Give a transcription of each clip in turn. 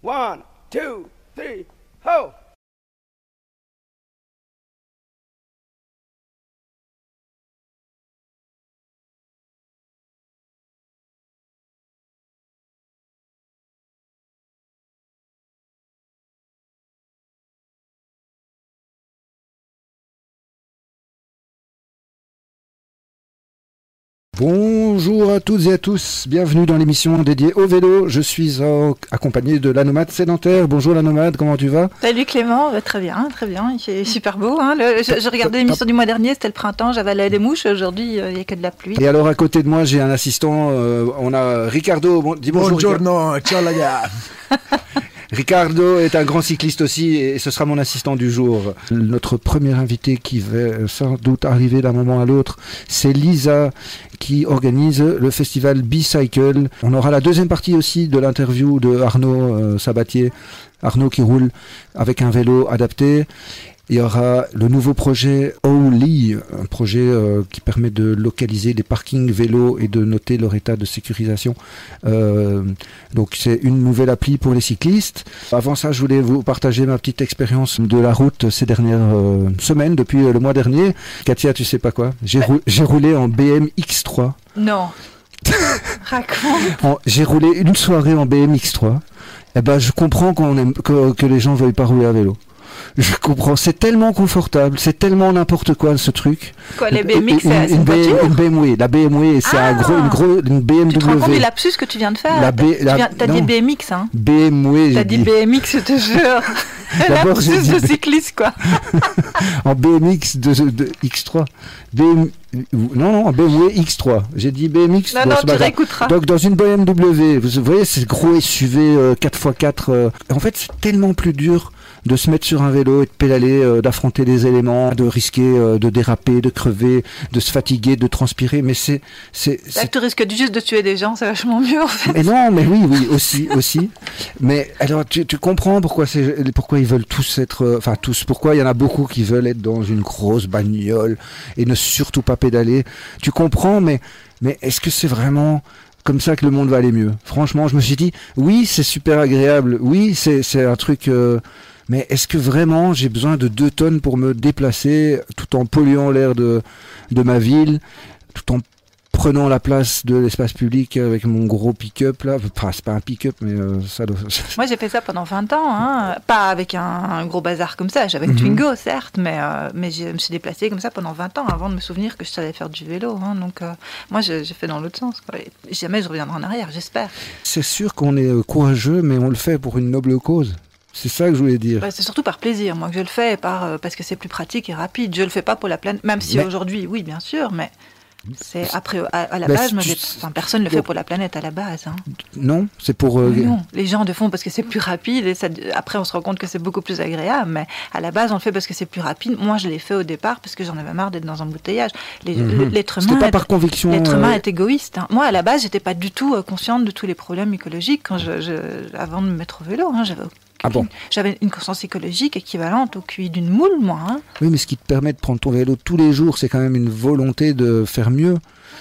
One, two, three, ho! Bonjour à toutes et à tous, bienvenue dans l'émission dédiée au vélo. Je suis euh, accompagné de la nomade sédentaire. Bonjour la nomade, comment tu vas? Salut Clément, bah, très bien, très bien, il fait super beau. Hein. Le- je, je regardais l'émission du mois dernier, c'était le printemps, j'avalais des mouches, aujourd'hui euh, il n'y a que de la pluie. Et alors à côté de moi j'ai un assistant, euh, on a Ricardo, bon, dis bonjour. Ricardo. Buongiorno, ciao la gars. Ricardo est un grand cycliste aussi et ce sera mon assistant du jour. Notre premier invité qui va sans doute arriver d'un moment à l'autre, c'est Lisa qui organise le festival Bicycle. On aura la deuxième partie aussi de l'interview de Arnaud euh, Sabatier. Arnaud qui roule avec un vélo adapté. Il y aura le nouveau projet Holy, un projet euh, qui permet de localiser les parkings vélos et de noter leur état de sécurisation. Euh, donc c'est une nouvelle appli pour les cyclistes. Avant ça, je voulais vous partager ma petite expérience de la route ces dernières euh, semaines, depuis euh, le mois dernier. Katia, tu sais pas quoi? J'ai rou- j'ai roulé en BM X3. Non. Raconte. J'ai roulé une soirée en BM X3. Eh ben, je comprends qu'on aime, que, que les gens veuillent pas rouler à vélo. Je comprends, c'est tellement confortable, c'est tellement n'importe quoi ce truc. Quoi, les BMX, c'est une, BMW, la BMW, c'est un Ah gros, une, gros, une BMW. Tu te rends compte du lapsus que tu viens de faire La B- Tu viens- T'as dit. BMX, hein BMW, T'as dit. BMX, je te jure. Lapsus dit de cycliste, quoi. en BMX de, de X3. BM, non, non, en BMW X3. J'ai dit BMX. Non, non, tu réécouteras. Donc dans une BMW, vous voyez, c'est gros SUV euh, 4x4. euh, en fait, c'est tellement plus dur de se mettre sur un vélo et de pédaler, euh, d'affronter les éléments, de risquer euh, de déraper, de crever, de se fatiguer, de transpirer. Mais c'est, c'est, tu risques juste de tuer des gens, c'est vachement mieux, en fait. mais non, mais oui, oui, aussi, aussi. Mais alors, tu, tu comprends pourquoi c'est, pourquoi ils veulent tous être, euh, enfin tous, pourquoi il y en a beaucoup qui veulent être dans une grosse bagnole et ne surtout pas pédaler. Tu comprends, mais, mais est-ce que c'est vraiment comme ça que le monde va aller mieux? Franchement, je me suis dit, oui, c'est super agréable, oui, c'est, c'est un truc. euh, mais est-ce que vraiment j'ai besoin de deux tonnes pour me déplacer tout en polluant l'air de, de ma ville, tout en prenant la place de l'espace public avec mon gros pick-up là? Enfin, c'est pas un pick-up, mais euh, ça doit. Moi, j'ai fait ça pendant 20 ans, hein. pas avec un, un gros bazar comme ça. J'avais une Mhm. Twingo, certes, mais, euh, mais je me suis déplacée comme ça pendant 20 ans avant de me souvenir que je savais faire du vélo. hein. Donc, euh, moi, j'ai fait dans l'autre sens. quoi. Jamais je reviendrai en arrière, j'espère. C'est sûr qu'on est courageux, mais on le fait pour une noble cause. C'est ça que je voulais dire. Bah, c'est surtout par plaisir, moi, que je le fais, par, euh, parce que c'est plus pratique et rapide. Je le fais pas pour la planète, même si Mais- aujourd'hui, oui, bien sûr, mais c'est après, à, à la Bah, base, enfin, personne ne le fait pour la planète à la base. hein. Non, c'est pour. euh, Non, les gens le font parce que c'est plus rapide et ça, après on se rend compte que c'est beaucoup plus agréable. Mais à la base, on le fait parce que c'est plus rapide. Moi, je l'ai fait au départ parce que j'en avais marre d'être dans un embouteillage. Les- Mhm. L'être C'était humain, pas est- par conviction. l'être humain euh, est égoïste. hein. Moi, à la base, j'étais pas du tout consciente de tous les problèmes écologiques quand je, je- avant de me mettre au vélo. hein. J'avais Ah bon J'avais une conscience écologique équivalente au QI d'une moule, moi. hein. Oui, mais ce qui te permet de prendre ton vélo tous les jours, c'est quand même une volonté de faire mieux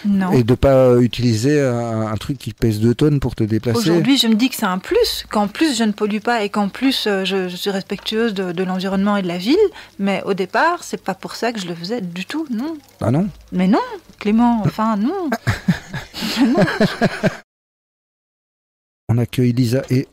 Non. et de pas euh, utiliser un, un truc qui pèse 2 tonnes pour te déplacer. Aujourd'hui, je me dis que c'est un plus, qu'en plus je ne pollue pas et qu'en plus euh, je, je suis respectueuse de, de l'environnement et de la ville. Mais au départ, c'est pas pour ça que je le faisais du tout, non. Ah non? Mais non, Clément, enfin non. Non. On accueille Lisa et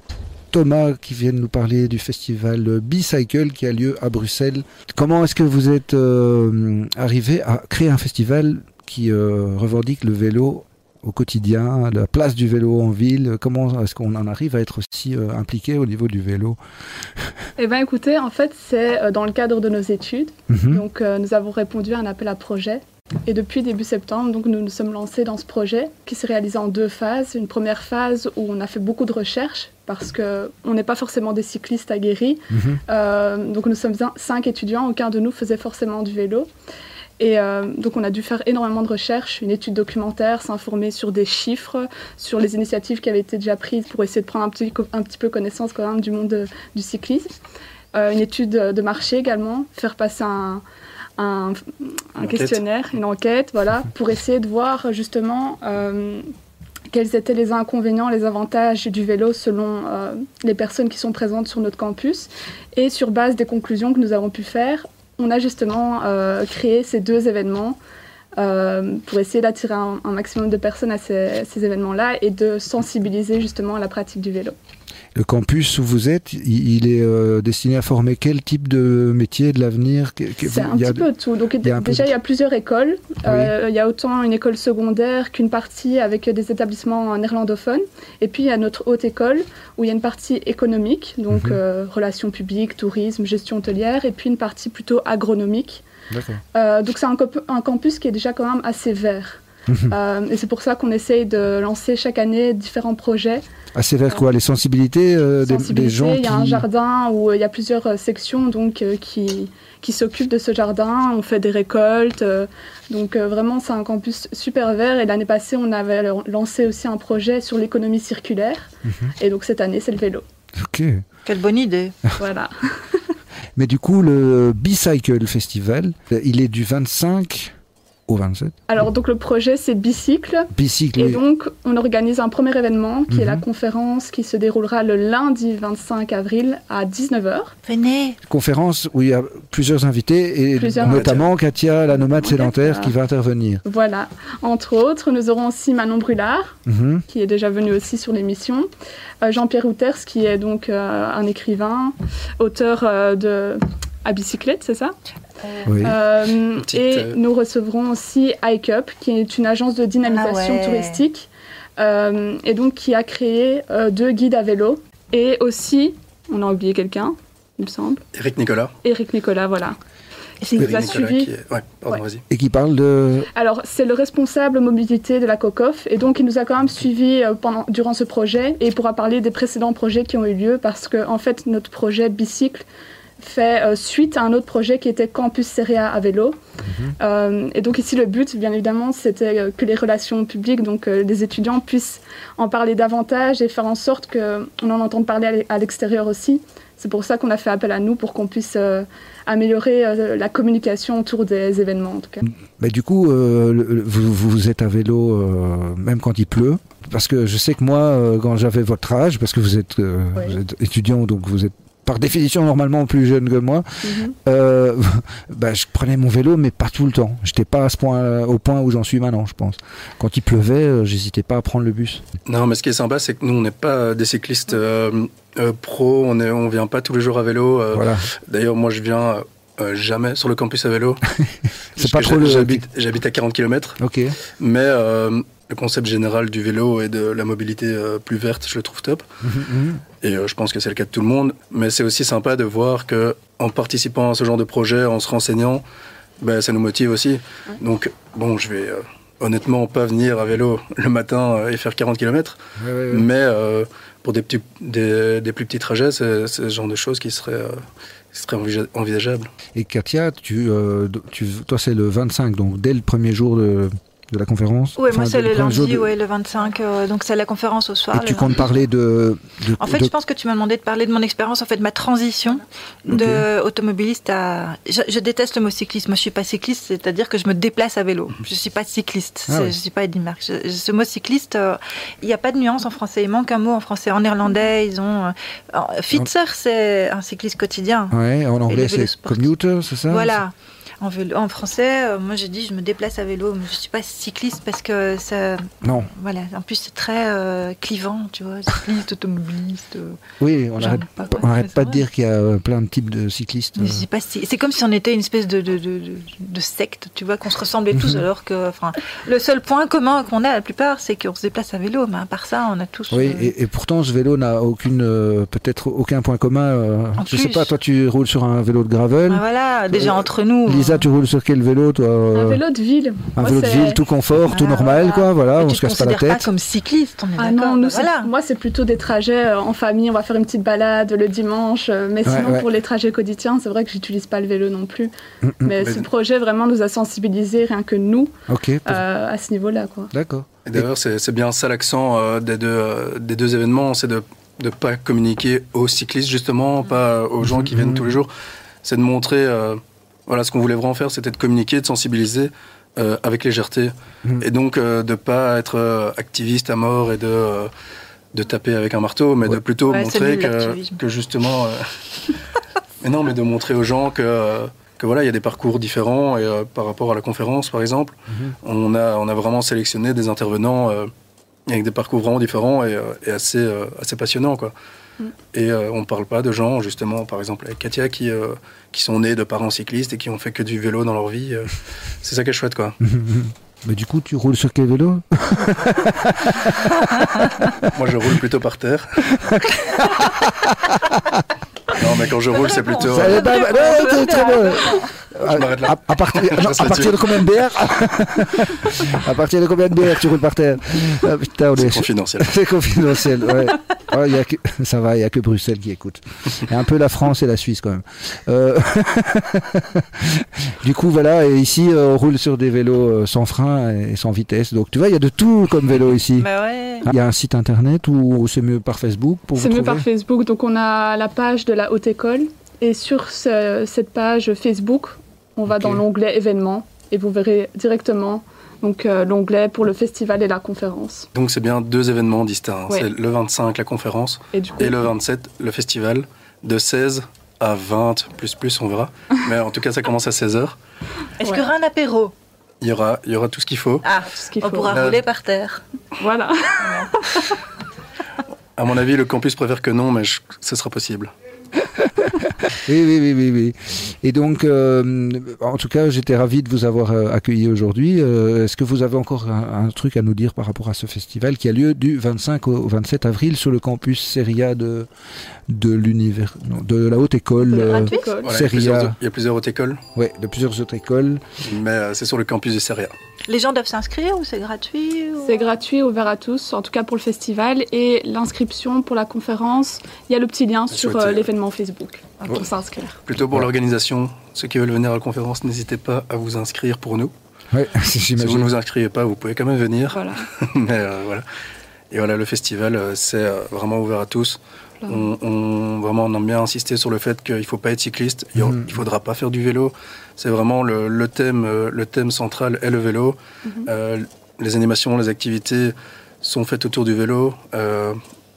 Thomas qui viennent nous parler du festival Bicycle qui a lieu à Bruxelles. Comment est-ce que vous êtes euh, arrivé à créer un festival qui euh, revendique le vélo au quotidien, la place du vélo en ville? Comment est-ce qu'on en arrive à être aussi euh, impliqué au niveau du vélo? Eh bien écoutez, en fait c'est euh, dans le cadre de nos études. Mhm. Donc euh, nous avons répondu à un appel à projet. Et depuis début septembre, donc, nous nous sommes lancés dans ce projet qui s'est réalisé en deux phases. Une première phase où on a fait beaucoup de recherches parce qu'on n'est pas forcément des cyclistes aguerris. Mhm. Euh, donc nous sommes un- cinq étudiants, aucun de nous faisait forcément du vélo. Et euh, donc on a dû faire énormément de recherches, une étude documentaire, s'informer sur des chiffres, sur les initiatives qui avaient été déjà prises pour essayer de prendre un petit, co- un petit peu connaissance quand même du monde de- du cyclisme. Euh, une étude de marché également, faire passer un, un, un enquête. questionnaire, une enquête, voilà, pour essayer de voir justement euh, quels étaient les inconvénients, les avantages du vélo selon euh, les personnes qui sont présentes sur notre campus. Et sur base des conclusions que nous avons pu faire, on a justement euh, créé ces deux événements euh, pour essayer d'attirer un, maximum de personnes à ces événements-là et de sensibiliser justement à la pratique du vélo. Le campus où vous êtes, il est euh, destiné à former quel type de métier de l'avenir C'est un petit peu tout. Donc, déjà, il y a plusieurs écoles. Euh, il y a autant une école secondaire qu'une partie avec des établissements néerlandophones. Et puis, il y a notre haute école où il y a une partie économique, donc mhm. euh, relations publiques, tourisme, gestion hôtelière, et puis une partie plutôt agronomique. donc, c'est un, un, campus qui est déjà quand même assez vert. Mhm. et c'est pour ça qu'on essaye de lancer chaque année différents projets Assez vers quoi Les sensibilités, euh, des, gens Il y a un jardin où euh, il y a plusieurs euh, sections donc, qui, qui s'occupent de ce jardin. On fait des récoltes. donc vraiment, c'est un campus super vert. Et l'année passée, on avait lancé aussi un projet sur l'économie circulaire. Mhm. Et donc cette année, c'est le vélo. Ok. Quelle bonne idée. voilà. Mais du coup, le Bicycle Festival, il est du 25 au 27 Alors, donc le projet, c'est Bicycle. Bicycle. Et donc, on organise un premier événement qui est la mhm. conférence qui se déroulera le lundi 25 avril à 19h. Venez Conférence où il y a plusieurs invités et notamment Katia, la nomade sédentaire, qui va intervenir. Voilà. Entre autres, nous aurons aussi Manon Brulard, mhm. qui est déjà venu aussi sur l'émission. Euh, Jean-Pierre Routers, qui est donc euh, un écrivain, auteur euh, de à bicyclette, c'est ça euh, et euh, nous recevrons aussi iCup, qui est une agence de dynamisation ah touristique, euh, et donc qui a créé deux guides à vélo. Et aussi, on a oublié quelqu'un, il me semble. Eric Nicolas. Eric Nicolas, voilà. Qui nous a suivi. Et qui parle de. Alors, c'est le responsable mobilité de la COCOF, et donc il nous a quand même suivi pendant, durant ce projet, et il pourra parler des précédents projets qui ont eu lieu, parce que, en fait, notre projet Bicycle fait euh, suite à un autre projet qui était Campus Seria à vélo. Mhm. Euh, et donc ici, le but, bien évidemment, c'était euh, que les relations publiques, donc les étudiants, puissent en parler davantage et faire en sorte qu'on en entende parler à l'extérieur aussi. C'est pour ça qu'on a fait appel à nous pour qu'on puisse améliorer la communication autour des événements, en tout cas. Mais du coup, vous, vous, êtes à vélo même quand il pleut parce que je sais que moi, quand j'avais votre âge, parce que vous êtes, vous êtes étudiant, donc vous êtes par définition normalement plus jeune que moi, mhm. euh, bah, je prenais mon vélo, mais pas tout le temps. J'étais pas à ce point, au point où j'en suis maintenant, je pense. Quand il pleuvait, euh, j'hésitais pas à prendre le bus. Non, mais ce qui est sympa, c'est que nous, on n'est pas des cyclistes euh, pro, on ne on vient pas tous les jours à vélo. Voilà. D'ailleurs, moi, je viens jamais sur le campus à vélo. c'est pas trop le... J'habite à 40 km. Ok. Mais le concept général du vélo et de la mobilité euh, plus verte, je le trouve top. Mhm, mhm. Et euh, je pense que c'est le cas de tout le monde. Mais c'est aussi sympa de voir que en participant à ce genre de projet, en se renseignant, ben, ça nous motive aussi. Donc, bon, je vais euh, honnêtement pas venir à vélo le matin et faire 40 km. Mais pour des, petits, des, plus petits trajets, c'est ce genre de choses qui seraient envisageables. Et Katia, tu, tu toi c'est le 25, donc dès le premier jour de, de la conférence Oui, moi c'est le lundi, ouais, le 25, euh, donc c'est la conférence au soir. Et tu comptes parler de, En fait, je pense que tu m'as demandé de parler de mon expérience, en fait, ma transition de automobiliste à... Je, déteste le mot cycliste, moi je suis pas cycliste, c'est-à-dire que je me déplace à vélo. Je suis pas cycliste, ah je suis pas Eddie Merckx. Ce mot cycliste, euh, il n'y a pas de nuance en français, il manque un mot en français. En néerlandais, ils ont... Euh, Fitzer, c'est un cycliste quotidien. Oui, en anglais c'est commuter, c'est ça Voilà. En, en français, euh, moi j'ai dit je me déplace à vélo, mais je suis pas cycliste parce que ça. Non. Voilà, en plus c'est très euh, clivant, tu vois, cycliste, automobiliste. Euh, oui, on n'arrête pas, pas de dire qu'il y a plein de types de cyclistes. C'est comme si on était une espèce de, de, de, de secte, tu vois, qu'on se ressemblait tous, mhm. alors que enfin, le seul point commun qu'on a la plupart, c'est qu'on se déplace à vélo, mais à part ça, on a tous. Oui, et, pourtant ce vélo n'a aucune, peut-être aucun point commun. je ne sais pas, toi tu roules sur un vélo de gravel. Ah, voilà, déjà entre nous. Lisa, tu roules sur quel vélo, toi Un euh vélo de ville. Un vélo de ville, tout confort, tout normal, quoi. Voilà, on se casse pas la tête. pas comme cycliste, on est ah non, nous, voilà. moi, c'est plutôt des trajets euh, en famille. On va faire une petite balade le dimanche. Euh, mais sinon, pour les trajets quotidiens, c'est vrai que j'utilise pas le vélo non plus. Mm, mm. Mais ce projet vraiment nous a sensibilisés, rien que nous, à ce niveau-là, quoi. D'accord. D'ailleurs, c'est bien ça l'accent des, deux, des deux événements, c'est de ne pas communiquer aux cyclistes justement, pas aux gens qui viennent tous les jours. C'est de montrer voilà, ce qu'on voulait vraiment faire, c'était de communiquer, de sensibiliser euh, avec légèreté. Mhm. Et donc, euh, de pas être euh, activiste à mort et de, euh, de taper avec un marteau, mais Ouais. de plutôt Ouais, montrer que, que justement. euh, mais non, mais de montrer aux gens que. euh, que voilà, il y a des parcours différents et euh, par rapport à la conférence, par exemple, Mhm. on, a, on a vraiment sélectionné des intervenants euh, avec des parcours vraiment différents et, euh, et assez, euh, assez passionnants. Quoi. Mm. Et euh, on ne parle pas de gens, justement, par exemple avec Katia, qui, euh, qui sont nés de parents cyclistes et qui ont fait que du vélo dans leur vie. euh, c'est ça qui est chouette, quoi. Mais du coup, tu roules sur quel vélo? Moi, je roule plutôt par terre. Non, mais quand je roule, c'est plutôt... Ça euh, c'est très bon. Je m'arrête là. À, à partir, non, reste à partir là-dessus. de combien de bières À partir de combien de bières tu roules par terre Ah, putain, on C'est est- confidentiel. C'est confidentiel, ouais. Ouais, y a que- ça va, il n'y a que Bruxelles qui écoute. Et un peu la France et la Suisse quand même. Euh, du coup, voilà, et ici, euh, on roule sur des vélos euh, sans frein et sans vitesse. Donc, tu vois, il y a de tout comme vélo ici. Bah ouais. Il y a un site internet ou c'est mieux par Facebook pour vous C'est mieux trouver par Facebook. Donc on a la page de la haute école et sur ce- cette page Facebook, on va dans l'onglet événements et vous verrez directement donc euh, l'onglet pour le festival et la conférence. Donc, c'est bien deux événements distincts. Ouais. C'est le 25, la conférence, Et du coup, et le 27, le festival, de 16 à 20, plus plus, on verra. Mais en tout cas, ça commence à 16h. Est-ce Ouais. qu'il y aura un apéro Il y aura, il y aura tout ce qu'il faut. Ah, tout ce qu'il on pourra Euh, rouler par terre. Voilà. À mon avis, le campus préfère que non, mais je- ce sera possible. Oui, oui, oui, oui, oui. Et donc, euh, en tout cas, j'étais ravi de vous avoir euh, accueilli aujourd'hui. Euh, Est-ce que vous avez encore un, un truc à nous dire par rapport à ce festival qui a lieu du 25 au 27 avril sur le campus Seria de, de l'univers, non, de la haute école, De la euh, haute école. Voilà, il, y a Seria. plusieurs, il y a plusieurs hautes écoles, ouais, de plusieurs autres écoles. mais euh, c'est sur le campus du Seria. Les gens doivent s'inscrire ou c'est gratuit ou- C'est gratuit, ouvert à tous, en tout cas pour le festival. Et l'inscription pour la conférence, il y a le petit lien sur Chouette, euh, l'événement Facebook pour Ouais. s'inscrire. Plutôt pour Ouais. l'organisation, ceux qui veulent venir à la conférence, n'hésitez pas à vous inscrire pour nous. Ouais, Si vous ne vous inscrivez pas, vous pouvez quand même venir. Voilà. Mais euh, voilà. Et voilà, le festival, euh, c'est euh, vraiment ouvert à tous. On, on- vraiment, on aime bien insister sur le fait qu'il ne faut pas être cycliste, il ne faudra pas faire du vélo. C'est vraiment le, le thème, le thème central est le vélo. Mhm. Euh, les animations, les activités sont faites autour du vélo. euh,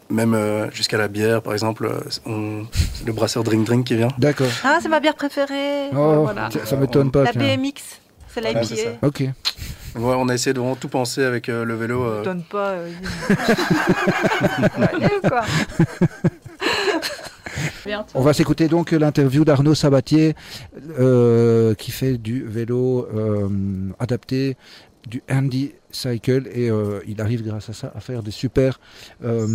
même euh, jusqu'à la bière, par exemple, euh, on- c'est le brasseur Drink Drink qui vient. D'accord. Ah, c'est ma bière préférée. Oh, Voilà. tiens, ça m'étonne pas. La tiens. BMX. C'est la Voilà, c'est ça. Ok. Donc, ouais, on a essayé de vraiment tout penser avec euh, le vélo. euh, Donne pas. euh, quoi. On va s'écouter donc l'interview d'Arnaud Sabatier euh, qui fait du vélo euh, adapté, du handy cycle et euh, il arrive grâce à ça à faire des super euh,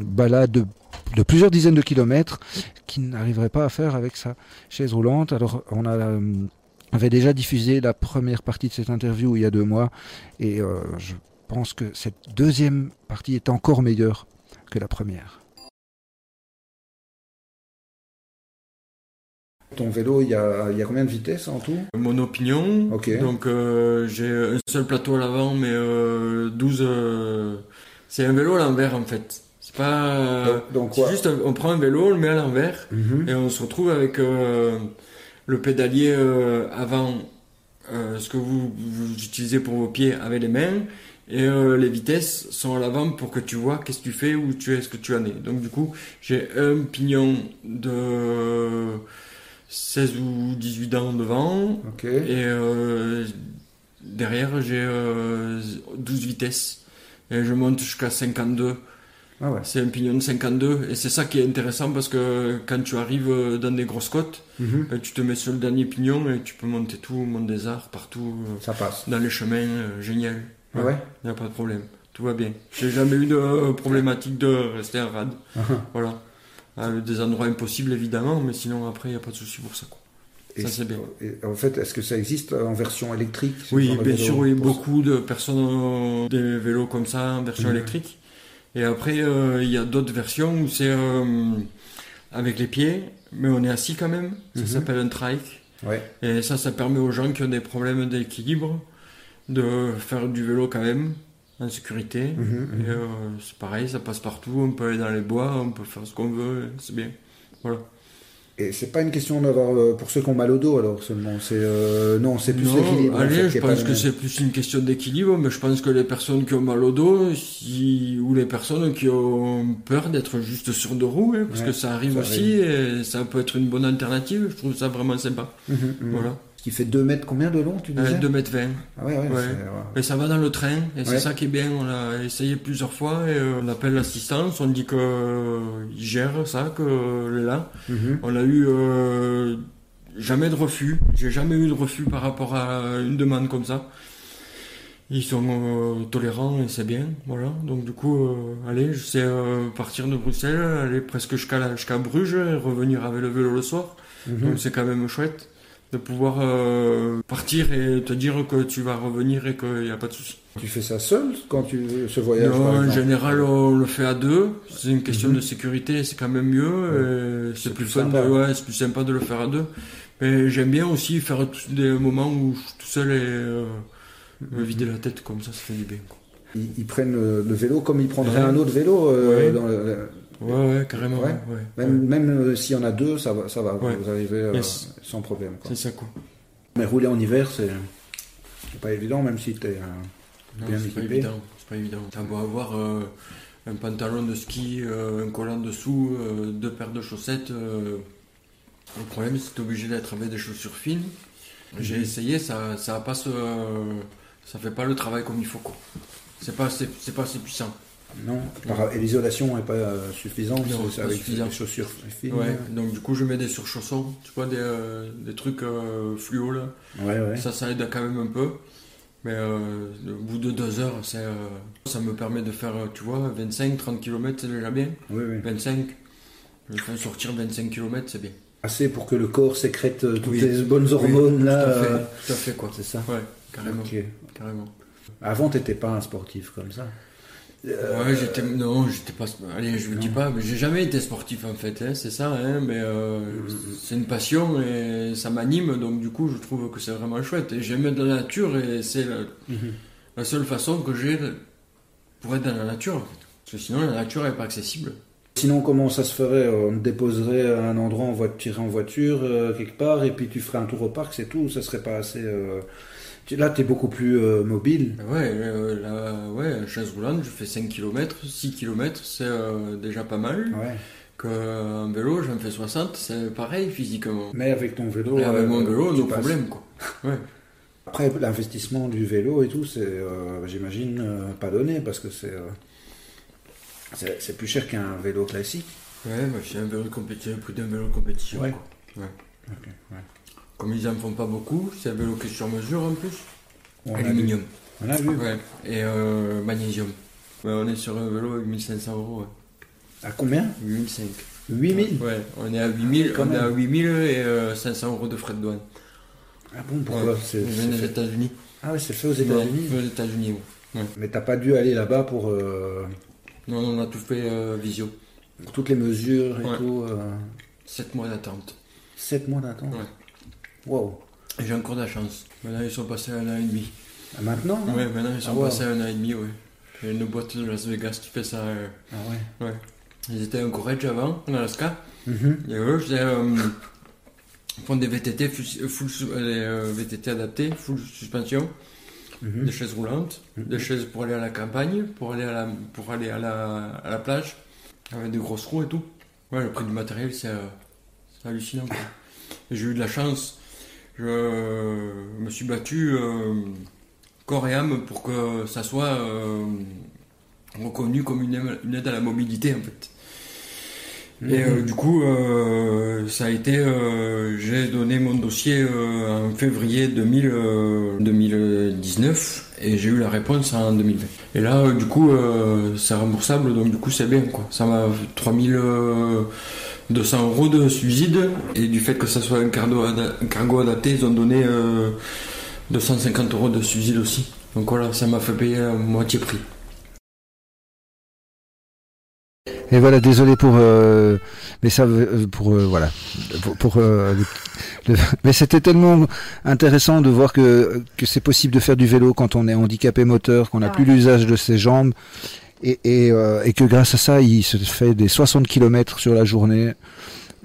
balades de, plusieurs dizaines de kilomètres qu'il n'arriverait pas à faire avec sa chaise roulante. Alors on euh, avait déjà diffusé la première partie de cette interview il y a deux mois et je pense que cette deuxième partie est encore meilleure que la première. Ton vélo, il y a, il y a combien de vitesses en tout? Mon opinion. Ok. Donc euh, j'ai un seul plateau à l'avant, mais euh, 12. euh, C'est un vélo à l'envers en fait. C'est pas. Donc- donc c'est quoi? juste, on prend un vélo, on le met à l'envers Mhm. et on se retrouve avec euh, le pédalier avant, ce que vous, vous utilisez pour vos pieds avec les mains, et les vitesses sont à l'avant pour que tu vois qu'est-ce que tu fais, où tu es, ce que tu en es. Donc du coup, j'ai un pignon de 16 ou 18 dents devant, et euh, derrière, j'ai euh, 12 vitesses. Et je monte jusqu'à 52. Ah ouais. C'est un pignon de 52. Et c'est ça qui est intéressant parce que quand tu arrives euh, dans des grosses côtes, Mhm. euh, tu te mets sur le dernier pignon et tu peux monter tout, Mont des Arts, partout, euh, Ça passe. dans les chemins. euh, génial. Ah ouais Il n'y a pas de problème. Tout va bien. J'ai jamais eu de euh, problématique de rester en rade. Ah. Voilà. Euh, des endroits impossibles évidemment, mais sinon après, il n'y a pas de souci pour ça. Quoi. Et Ça, c'est bien. et en fait, est-ce que ça existe en version électrique Oui, bien sûr, oui, beaucoup de personnes ont des vélos comme ça en version Mhm. électrique. Et après, euh, il y a d'autres versions où c'est euh, avec les pieds, mais on est assis quand même. Ça Mhm. s'appelle un trike. Ouais. Et ça, ça permet aux gens qui ont des problèmes d'équilibre de faire du vélo quand même, en sécurité. Mhm, mhm. Et euh, c'est pareil, ça passe partout. On peut aller dans les bois, on peut faire ce qu'on veut, c'est bien. Voilà. Et c'est pas une question d'avoir euh, pour ceux qui ont mal au dos alors seulement. C'est euh, non, c'est plus l'équilibre. Allez, je pense que c'est plus une question d'équilibre, mais je pense que les personnes qui ont mal au dos, si, ou les personnes qui ont peur d'être juste sur deux roues, hein, parce que ça arrive aussi, et ça peut être une bonne alternative. Je trouve ça vraiment sympa. Mhm. Voilà. Qui fait 2 mètres combien de long, tu disais 2 mètres 20. Ah ouais, ouais, Mais ça va dans le train, et c'est ça qui est bien. On a essayé plusieurs fois, et euh, on appelle l'assistance, on dit qu'il euh, gère ça, que là. Mhm. On a eu euh, jamais de refus. J'ai jamais eu de refus par rapport à une demande comme ça. Ils sont tolérants et c'est bien, voilà. Donc du coup, allez, je sais partir de Bruxelles, aller presque jusqu'à Bruges, et revenir avec le vélo le soir. Mhm. Donc c'est quand même chouette de pouvoir euh, partir et te dire que tu vas revenir et qu'il n'y a pas de souci. Tu fais ça seul quand tu ce voyage Non, en général on le fait à deux. C'est une question mhm. de sécurité, c'est quand même mieux. C'est plus, fun, ouais, c'est plus sympa de le faire à deux. Mais j'aime bien aussi faire des moments où je suis tout seul et euh, me vider la tête comme ça, ça fait du bien. Ils, prennent le, vélo comme ils prendraient un autre vélo euh, dans le, Ouais, ouais, carrément. Ouais. même, même euh, s'il y en a deux, ça va, ça va vous arrivez euh, sans problème. C'est ça, quoi. Mais rouler en hiver, c'est pas évident, même si tu es euh, bien équipé. Pas évident. C'est pas évident. T'as beau avoir un pantalon de ski, un collant dessous, deux paires de chaussettes. le problème, c'est que tu obligé d'être avec des chaussures fines. J'ai mhm. essayé, ça, ça pas ça fait pas le travail comme il faut, quoi. C'est pas, c'est pas assez puissant. Non, et l'isolation n'est pas euh, suffisante avec les chaussures fines. Ouais, donc du coup je mets des surchaussons, tu vois, des, euh, des trucs euh, fluo là. Ouais, ouais. Ça, ça aide quand même un peu. Mais au bout de deux heures, ça me permet de faire, tu vois, 25-30 km, c'est déjà bien. Oui, oui. 25. Je fais sortir 25 km, c'est bien. Assez pour que le corps sécrète toutes les bonnes hormones là. Tout à fait, tout à fait quoi. C'est ça Ouais, carrément. carrément. Avant, t'étais pas un sportif comme ça euh, ouais, j'étais non, j'étais pas. Allez, je vous dis pas, mais j'ai jamais été sportif en fait, hein, c'est ça. Hein, mais euh, c'est une passion et ça m'anime, donc du coup, je trouve que c'est vraiment chouette. Et j'aime la nature et c'est la, mhm. seule façon que j'ai pour être dans la nature. Parce que sinon, la nature n'est pas accessible. Sinon, comment ça se ferait? On te déposerait à un endroit, on va te tirer en voiture euh, quelque part, et puis tu ferais un tour au parc, c'est tout. Ça serait pas assez. Là, tu es beaucoup plus euh, mobile. Ouais, euh, là, ouais, chaise roulante, je fais 5 km, 6 km, c'est euh, déjà pas mal. Ouais. Qu'un vélo, j'en fais 60, c'est pareil physiquement. Mais avec ton vélo. avec mon vélo, nos problèmes, quoi. Ouais. Après, l'investissement du vélo et tout, c'est, j'imagine, pas donné parce que c'est, c'est, plus cher qu'un vélo classique. Ouais, moi, j'ai un vélo de compétition, le prix d'un vélo de compétition. Ouais. Quoi. Ouais. ouais. Comme ils en font pas beaucoup, c'est un vélo qui est sur mesure en plus. Aluminium. On a vu. Ouais. Et euh, magnésium. on est sur un vélo avec 1500 euros. À combien? 8005. 8000 Ouais, on est à 8000, on est à 8000 et 500 euh, euros de frais de douane. Ah bon, pourquoi? C'est des États-Unis. Ah c'est fait aux États-Unis Aux États-Unis, oui. Mais t'as pas dû aller là-bas pour. Euh, non, on a tout fait visio. Pour toutes les mesures et tout. 7 mois d'attente. 7 mois d'attente. Wow. J'ai encore de la chance. Maintenant, ils sont passés à un an et demi. Ah, maintenant Oui, maintenant, ils sont ah, passés à un an et demi, oui. J'ai une boîte de Las Vegas qui fait ça. Euh, ah ouais Ouais. Ils étaient en Corrège avant, en Alaska. Mm-hmm. Et eux, je euh, font des VTT, full, euh, VTT adaptés, full suspension. Mm-hmm. Des chaises roulantes, mm-hmm. des chaises pour aller à la campagne, pour aller à la, pour aller à la, à la plage, avec des grosses roues et tout. Ouais, le prix du matériel, c'est hallucinant. J'ai eu de la chance je me suis battu euh, corps et âme pour que ça soit euh, reconnu comme une, aide à la mobilité en fait. Et euh, mhm. du coup, ça a été, j'ai donné mon dossier en février 2019 et j'ai eu la réponse en 2020. Et là, du coup, c'est remboursable, donc du coup, c'est bien quoi. Ça m'a 3000 200 euros de subside et du fait que ça soit un cargo, adapté, ils ont donné 250 euh, euros de subside aussi. Donc voilà, ça m'a fait payer à moitié prix. Et voilà, désolé pour, euh, mais ça, euh, pour voilà, pour, mais c'était tellement intéressant de voir que, que c'est possible de faire du vélo quand on est handicapé moteur, qu'on n'a plus l'usage de ses jambes et, et, euh, et, que grâce à ça, il se fait des 60 km sur la journée.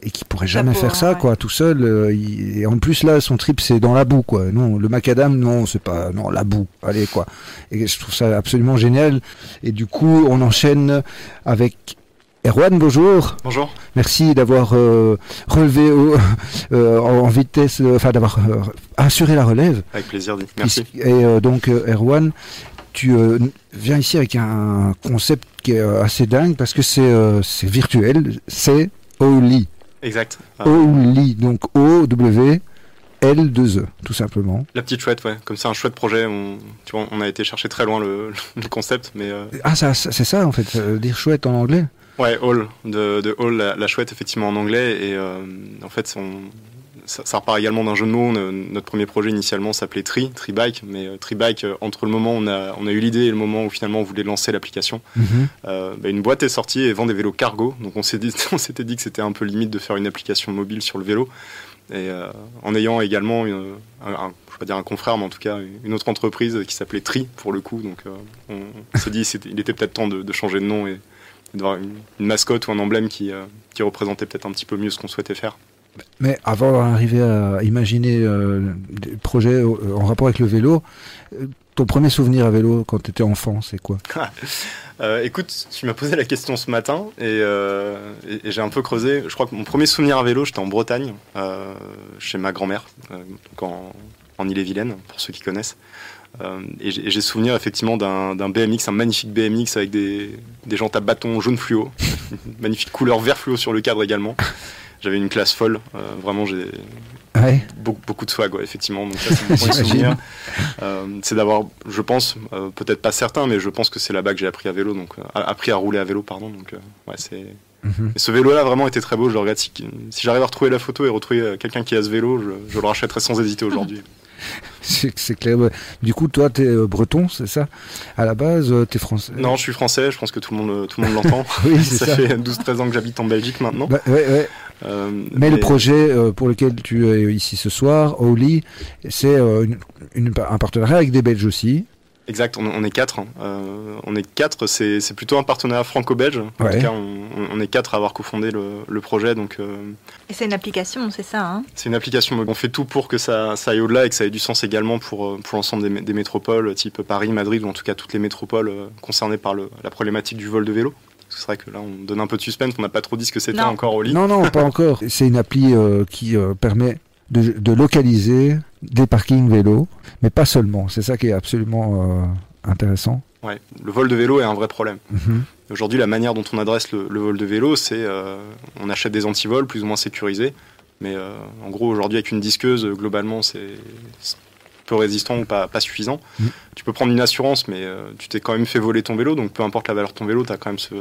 et qui pourrait jamais faire ça, quoi, tout seul. Euh, et en plus là, son trip c'est dans la boue, quoi. Non, le macadam, non, c'est pas, non, la boue. Allez, quoi. Et je trouve ça absolument génial. Et du coup, on enchaîne avec Erwan, bonjour. Bonjour. Merci d'avoir euh, relevé euh, en vitesse, enfin d'avoir assuré la relève. Avec plaisir, merci. Et donc Erwan, tu viens ici avec un concept qui est assez dingue parce que c'est virtuel, c'est Oli. Exact. Oli, donc O-W. L2E, tout simplement. La petite chouette, ouais. Comme c'est un chouette projet, on, tu vois, on a été chercher très loin le, concept, mais. Euh, ah, ça, c'est ça en fait, dire chouette en anglais. Ouais, Hall, de, de Hall, la, chouette effectivement en anglais, et euh, en fait, on, ça, repart également d'un jeu de mots. notre premier projet initialement s'appelait Tri, Tri Bike, mais euh, Tri Bike, euh, entre le moment où on a, on a eu l'idée et le moment où finalement on voulait lancer l'application, mhm. euh, bah, une boîte est sortie et vend des vélos cargo. Donc on s'était dit, dit que c'était un peu limite de faire une application mobile sur le vélo. Et en ayant également un, je vais dire un confrère, mais en tout cas une autre entreprise qui s'appelait Tri pour le coup. Donc on, s'est dit qu'il était peut-être temps de, changer de nom et, d'avoir une, mascotte ou un emblème qui, qui représentait peut-être un petit peu mieux ce qu'on souhaitait faire. Mais avant d'arriver à imaginer euh, des projets euh, en rapport avec le vélo, euh, ton premier souvenir à vélo quand tu étais enfant, c'est quoi? Écoute, tu m'as posé la question ce matin et, j'ai un peu creusé. Je crois que mon premier souvenir à vélo, j'étais en Bretagne, chez ma grand-mère, en, en Ille-et-Vilaine, pour ceux qui connaissent. et j'ai souvenir effectivement d'un BMX, un magnifique BMX avec des, des jantes à bâton jaune fluo, magnifique couleur vert fluo sur le cadre également j'avais une classe folle. Euh, vraiment, j'ai beaucoup, beaucoup, de swag, effectivement. Donc ça, c'est premier souvenir. Euh, c'est d'avoir, je pense, euh, peut-être pas certain, mais je pense que c'est là-bas que j'ai appris à vélo, donc appris à rouler à vélo, pardon. Donc ouais, c'est. Mhm. ce vélo-là vraiment était très beau. Je le regrette. Si, j'arrive à retrouver la photo et retrouver quelqu'un qui a ce vélo, je, le rachèterai sans hésiter aujourd'hui. C'est clair. Du coup, toi, tu es breton, c'est ça? À la base, tu es français? Non, je suis français. Je pense que tout le monde, tout le monde l'entend. oui, ça, ça, fait 12-13 ans que j'habite en Belgique maintenant. Bah, ouais, ouais. Euh, mais, le projet euh, pour lequel tu es ici ce soir, Oli, c'est euh, un partenariat avec des Belges aussi. Exact, on, est quatre. Hein. on est quatre, c'est, plutôt un partenariat franco-belge. En tout cas, on, est quatre à avoir cofondé le, projet. Donc, Et c'est une application, c'est ça hein? C'est une application. On fait tout pour que ça, ça aille au-delà et que ça ait du sens également pour, pour l'ensemble des, des, métropoles, type Paris, Madrid, ou en tout cas toutes les métropoles concernées par le, la problématique du vol de vélo. C'est vrai que là, on donne un peu de suspense. On n'a pas trop dit ce que c'était encore au lit. Non, non, pas encore. C'est une appli euh, qui euh, permet de, localiser des parkings vélos, mais pas seulement. C'est ça qui est absolument euh, intéressant. Ouais, le vol de vélo est un vrai problème. Mhm. Aujourd'hui, la manière dont on adresse le, le vol de vélo, c'est on achète des antivols plus ou moins sécurisés. Mais en gros, aujourd'hui, avec une disqueuse, globalement, c'est peu résistant ou pas, pas suffisant. Mm. Tu peux prendre une assurance, mais euh, tu t'es quand même fait voler ton vélo, donc peu importe la valeur de ton vélo, tu as quand même ce,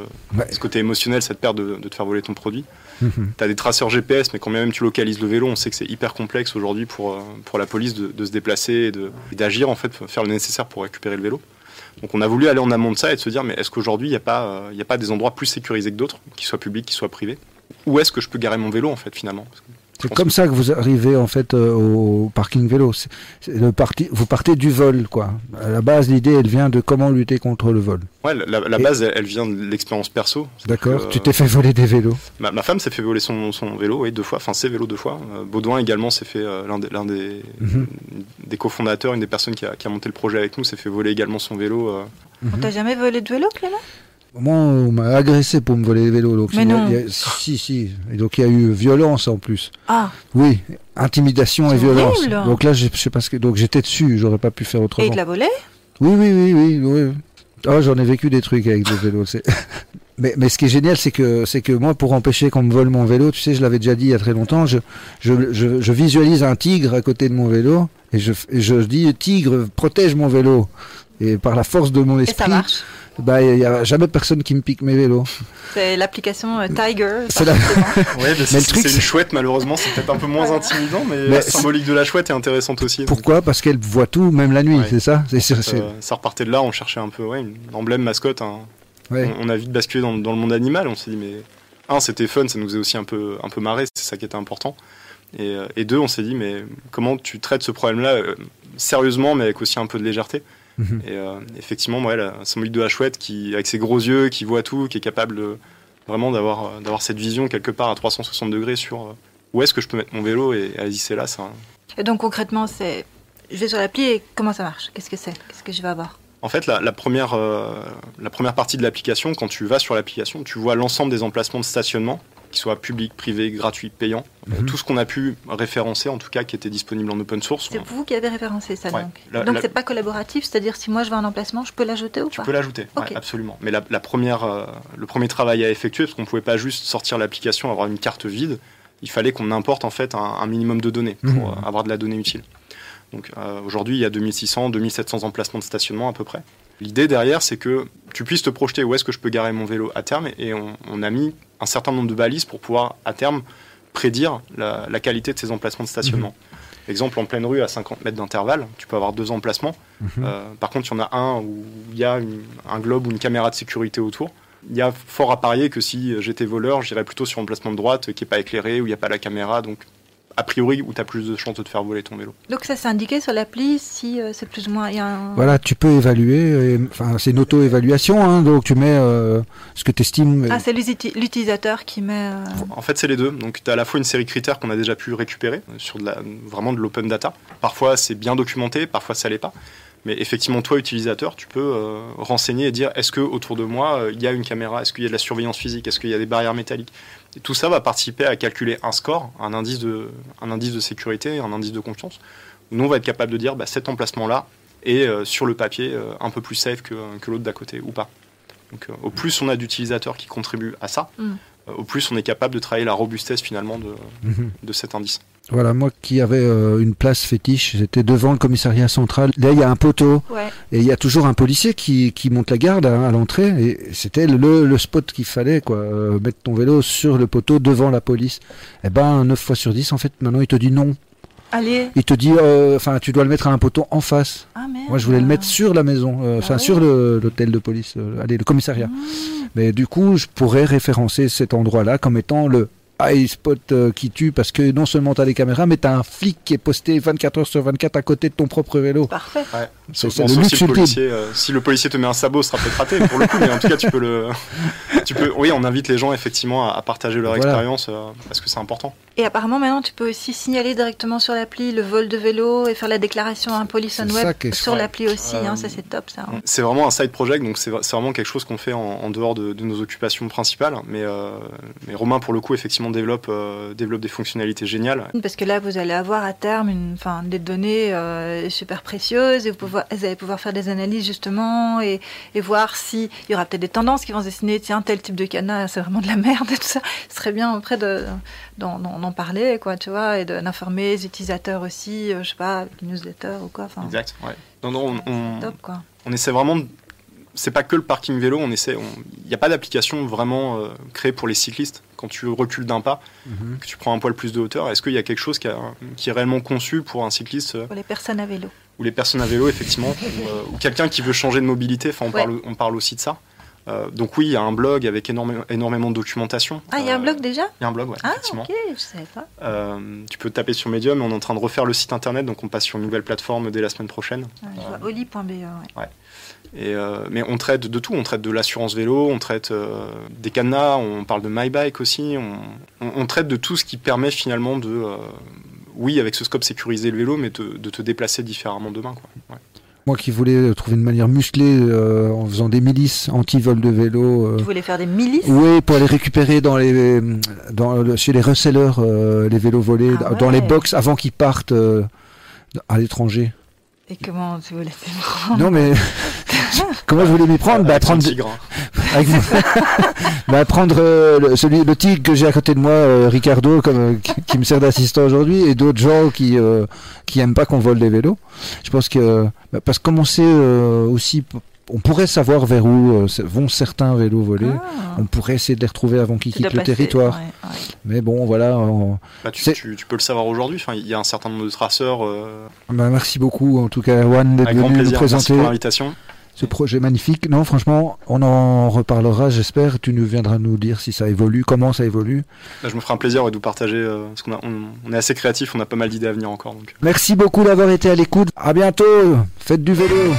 ce, côté émotionnel, cette peur de, de, te faire voler ton produit. Mm-hmm. Tu as des traceurs GPS, mais quand même tu localises le vélo, on sait que c'est hyper complexe aujourd'hui pour, euh, pour la police de, de se déplacer et d'agir, en fait, faire le nécessaire pour récupérer le vélo. Donc on a voulu aller en amont de ça et de se dire, mais est-ce qu'aujourd'hui, il n'y a, pas, euh, a pas des endroits plus sécurisés que d'autres, qu'ils soient publics, qu'ils soient privés? Où est-ce que je peux garer mon vélo, en fait, finalement? C'est comme ça que vous arrivez en fait euh, au parking vélo. le parti, vous partez du vol, quoi. À la base, l'idée, elle vient de comment lutter contre le vol. Ouais, la, base, elle, vient de l'expérience perso. D'accord. Tu t'es fait voler des vélos. Ma, femme s'est fait voler son, son, vélo, oui, deux fois. Enfin, ses vélos deux fois. Euh, Baudouin également s'est fait euh, l'un des, l'un des, mhm. des cofondateurs, une des personnes qui a, qui a, monté le projet avec nous, s'est fait voler également son vélo. On t'a jamais volé de vélo, Clément? Moi, on m'a agressé pour me voler les vélos. Donc, Mais non. si, si. Et donc, il y a eu violence en plus. Ah. Oui, intimidation et violence. Donc là, je sais pas ce que. Donc, j'étais dessus. J'aurais pas pu faire autrement. Et il l'a volé Oui, oui, oui, oui. oui. Oh, j'en ai vécu des trucs avec des vélos. mais, mais ce qui est génial, c'est que, c'est que moi, pour empêcher qu'on me vole mon vélo, tu sais, je l'avais déjà dit il y a très longtemps, je, je, je, visualise un tigre à côté de mon vélo et je, je dis Tigre, protège mon vélo. Et par la force de mon esprit. Et ça marche bah, il n'y a jamais personne qui me pique mes vélos. C'est l'application euh, Tiger. C'est la... ouais, mais c'est une chouette, malheureusement, c'est peut-être un peu moins intimidant, mais, la symbolique de la chouette est intéressante aussi. Pourquoi? Parce qu'elle voit tout, même la nuit, c'est ça? Euh, Ça repartait de là, on cherchait un peu ouais, une emblème mascotte. Hein. On, a vite basculé dans, dans, le monde animal, on s'est dit, mais un, c'était fun, ça nous faisait aussi un peu, un peu marrer, c'est ça qui était important. Et, euh, et deux, on s'est dit, mais comment tu traites ce problème-là sérieusement, mais avec aussi un peu de légèreté? Mhm. Et euh, effectivement, ouais, la symbolique de la chouette, qui, avec ses gros yeux, qui voit tout, qui est capable Vraiment d'avoir d'avoir cette vision quelque part à 360 degrés sur où est-ce que je peux mettre mon vélo et allez-y c'est là ça. Et donc concrètement c'est je vais sur l'appli et comment ça marche? Qu'est-ce que c'est? Qu'est-ce que je vais avoir? En fait, la, première, la première partie de l'application, quand tu vas sur l'application, tu vois l'ensemble des emplacements de stationnement qu'ils soient publics, privés, gratuits, payants. Mhm. Tout ce qu'on a pu référencer, en tout cas, qui était disponible en open source. C'est vous qui avez référencé ça, donc Donc, c'est pas collaboratif, c'est-à-dire si moi je veux un emplacement, je peux l'ajouter ou pas Tu peux l'ajouter, absolument. Mais la, première, euh, le premier travail à effectuer, parce qu'on ne pouvait pas juste sortir l'application, avoir une carte vide, il fallait qu'on importe en fait un, minimum de données pour mhm. euh, avoir de la donnée utile. Donc euh, aujourd'hui, il y a 2600, 2700 emplacements de stationnement à peu près. L'idée derrière, c'est que tu puisses te projeter où est-ce que je peux garer mon vélo à terme, et on, a mis un certain nombre de balises pour pouvoir à terme prédire la, qualité de ces emplacements de stationnement. Mhm. Exemple, en pleine rue, à 50 mètres d'intervalle, tu peux avoir deux emplacements. Mhm. Euh, par contre, il y en a un où il y a un globe ou une caméra de sécurité autour. Il y a fort à parier que si j'étais voleur, j'irais plutôt sur un emplacement de droite qui n'est pas éclairé, où il n'y a pas la caméra. Donc, a priori où tu as plus de chances de te faire voler ton vélo. Donc ça c'est indiqué sur l'appli si euh, c'est plus ou moins... Voilà, tu peux évaluer, enfin c'est une auto-évaluation, hein, donc tu mets euh, ce que tu estimes. Ah c'est l'utilisateur qui met... Euh, en fait c'est les deux, donc tu as à la fois une série de critères qu'on a déjà pu récupérer sur de la, vraiment de l'open data. Parfois c'est bien documenté, parfois ça l'est pas. Mais effectivement, toi, utilisateur, tu peux renseigner et dire est-ce que autour de moi, il y a une caméra? Est-ce qu'il y a de la surveillance physique? Est-ce qu'il y a des barrières métalliques? Et tout ça va participer à calculer un score, un indice de, un indice de sécurité, un indice de confiance. Nous, on va être capable de dire bah, cet emplacement-là est euh, sur le papier euh, un peu plus safe que, que l'autre d'à côté ou pas. Donc, euh, au plus on a d'utilisateurs qui contribuent à ça, mm. au plus on est capable de travailler la robustesse finalement de, mm-hmm. de cet indice. Voilà, moi qui avais euh, une place fétiche, j'étais devant le commissariat central. Là, il y a un poteau. Et il y a toujours un policier qui, qui monte la garde hein, à l'entrée. Et c'était le, le, spot qu'il fallait, quoi. Euh, mettre ton vélo sur le poteau devant la police. Eh ben, 9 fois sur 10, en fait, maintenant, il te dit non. Allez. Il te dit, euh, enfin, tu dois le mettre à un poteau en face. Ah, merde. Moi, je voulais le mettre sur la maison, enfin, ah sur l'hôtel de police, allez, le commissariat. Mmh. Mais du coup, je pourrais référencer cet endroit-là comme étant le high spot euh, qui tue parce que non seulement tu as des caméras, mais tu as un flic qui est posté 24 heures sur 24 à côté de ton propre vélo. Parfait. C'est le luxe si, le policier, euh, si le policier te met un sabot, ce sera peut-être raté pour le coup, mais en tout cas, tu peux le. Tu peux, oui, on invite les gens effectivement à, partager leur expérience euh, parce que c'est important. Et apparemment, maintenant, tu peux aussi signaler directement sur l'appli le vol de vélo et faire la déclaration à un police on web sur l'appli aussi. Hein, ça, c'est top, ça. Hein. C'est vraiment un side project, donc c'est vraiment quelque chose qu'on fait en, dehors de, nos occupations principales. Mais, mais Romain, pour le coup, effectivement, développe, développe des fonctionnalités géniales. Parce que là, vous allez avoir à terme une, enfin, des données super précieuses et vous pouvez vous allez pouvoir faire des analyses justement et, voir s'il y aura peut-être des tendances qui vont se dessiner. Tiens, tel type de canard, c'est vraiment de la merde et tout ça. Ce serait bien après d'en parler, quoi, tu vois, et d'informer les utilisateurs aussi, euh, je sais pas, avec une newsletter ou quoi. Exact, ouais. Non, non, on, on essaie vraiment de c'est pas que le parking vélo, on essaie, il n'y a pas d'application vraiment euh, créée pour les cyclistes. Quand tu recules d'un pas, mhm. que tu prends un poil plus de hauteur, est-ce qu'il y a quelque chose qui, qui, est réellement conçu pour un cycliste euh, Pour les personnes à vélo ou les personnes à vélo, effectivement, euh, ou, quelqu'un qui veut changer de mobilité. Enfin, on, parle, on parle aussi de ça. Euh, donc oui, il y a un blog avec énormément, énormément de documentation. Ah, il y a un blog déjà? Il y a un blog, oui. Ah, ok, je savais pas. Euh, tu peux taper sur Medium, on est en train de refaire le site internet, donc on passe sur une nouvelle plateforme dès la semaine prochaine. Ah, oli.be, ouais. ouais. Et mais on traite de tout, on traite de l'assurance vélo, on traite des cadenas, on parle de MyBike aussi, on, on, traite de tout ce qui permet finalement de, oui, avec ce scope sécuriser le vélo, mais de te déplacer différemment demain. Quoi. Moi qui voulais trouver une manière musclée euh, en faisant des milices anti-vol de vélo. Euh, tu voulais faire des milices? Oui, pour aller récupérer dans les, dans, chez les resellers euh, les vélos volés, ah dans les box avant qu'ils partent à l'étranger. Et comment tu voulais prendre Non mais comment je voulais m'y prendre bah, prendre bah, prendre euh, celui le tigre que j'ai à côté de moi euh, Ricardo comme euh, qui, me sert d'assistant aujourd'hui et d'autres gens qui qui aiment pas qu'on vole des vélos. Je pense que bah, parce que comme on sait aussi on pourrait savoir vers où vont certains vélos volés. Ah. On pourrait essayer de les retrouver avant qu'ils quittent le territoire. Mais bon, voilà. Bah, tu, tu, peux le savoir aujourd'hui. Enfin, il y a un certain nombre de traceurs. Bah, merci beaucoup, en tout cas, Juan, d'être venu nous présenter. pour l'invitation ce projet magnifique. Non, franchement, on en reparlera, j'espère. Tu nous viendras nous dire si ça évolue, comment ça évolue. Bah, je me ferai un plaisir de vous partager, euh, parce qu'on on, est assez créatif, on a pas mal d'idées à venir encore. Donc. Merci beaucoup d'avoir été à l'écoute. À bientôt. Faites du vélo.